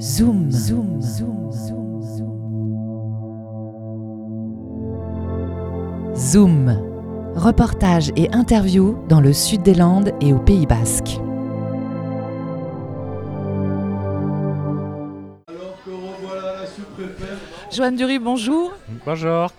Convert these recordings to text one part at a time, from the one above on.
Zoom, zoom, zoom, zoom, zoom. Zoom. Reportage et interview dans le sud des Landes et au Pays Basque. Joanne Dury, bonjour. Bonjour.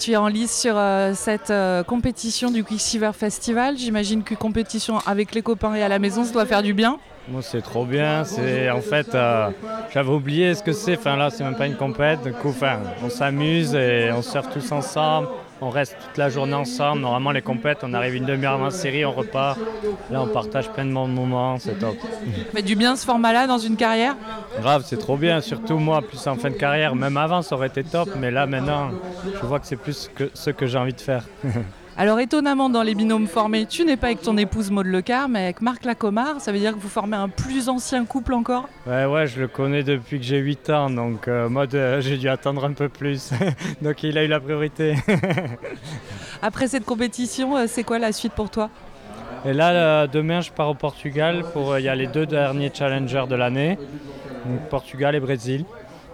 Tu es en lice sur euh, cette euh, compétition du Quicksilver Festival. J'imagine que compétition avec les copains et à la maison, ça doit faire du bien. Moi, c'est trop bien. C'est en fait, euh, j'avais oublié ce que c'est. Enfin là, c'est même pas une compète. Du coup, enfin, on s'amuse et on surfe tous ensemble. On reste toute la journée ensemble. Normalement, les compètes, on arrive une demi-heure avant la série, on repart. Là, on partage pleinement de moments. C'est top. Mais du bien ce format-là dans une carrière? Grave, c'est trop bien. Surtout moi, plus en fin de carrière. Même avant, ça aurait été top. Mais là, maintenant, je vois que c'est plus que ce que j'ai envie de faire. Alors étonnamment, dans les binômes formés, tu n'es pas avec ton épouse Maud Lecar, mais avec Marc Lacomar. Ça veut dire que vous formez un plus ancien couple encore? Ouais, ouais, je le connais depuis que j'ai 8 ans, donc euh, euh, j'ai dû attendre un peu plus. donc il a eu la priorité. Après cette compétition, euh, c'est quoi la suite pour toi? Et là, euh, demain, je pars au Portugal pour. Il y a les deux derniers challengers de l'année, donc Portugal et Brésil.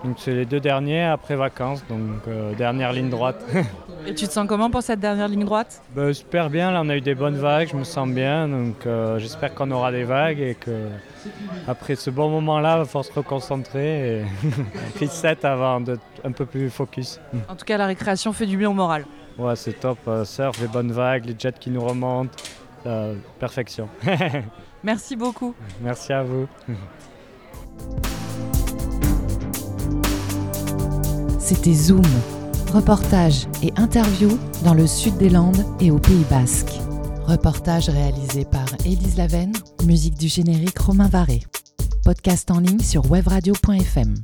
Donc c'est les deux derniers après vacances, donc euh, dernière ligne droite. Et tu te sens comment pour cette dernière ligne droite? Ben, super bien, là on a eu des bonnes vagues, je me sens bien, donc euh, j'espère qu'on aura des vagues et que après ce bon moment-là, il falloir se reconcentrer et reset avant d'être un peu plus focus. En tout cas, la récréation fait du bien au moral. Ouais, c'est top, euh, surf, les bonnes vagues, les jets qui nous remontent, perfection. Merci beaucoup. Merci à vous. C'était Zoom. Reportage et interview dans le sud des Landes et au Pays Basque. Reportage réalisé par Élise Lavenne, musique du générique Romain Varé. Podcast en ligne sur webradio.fm.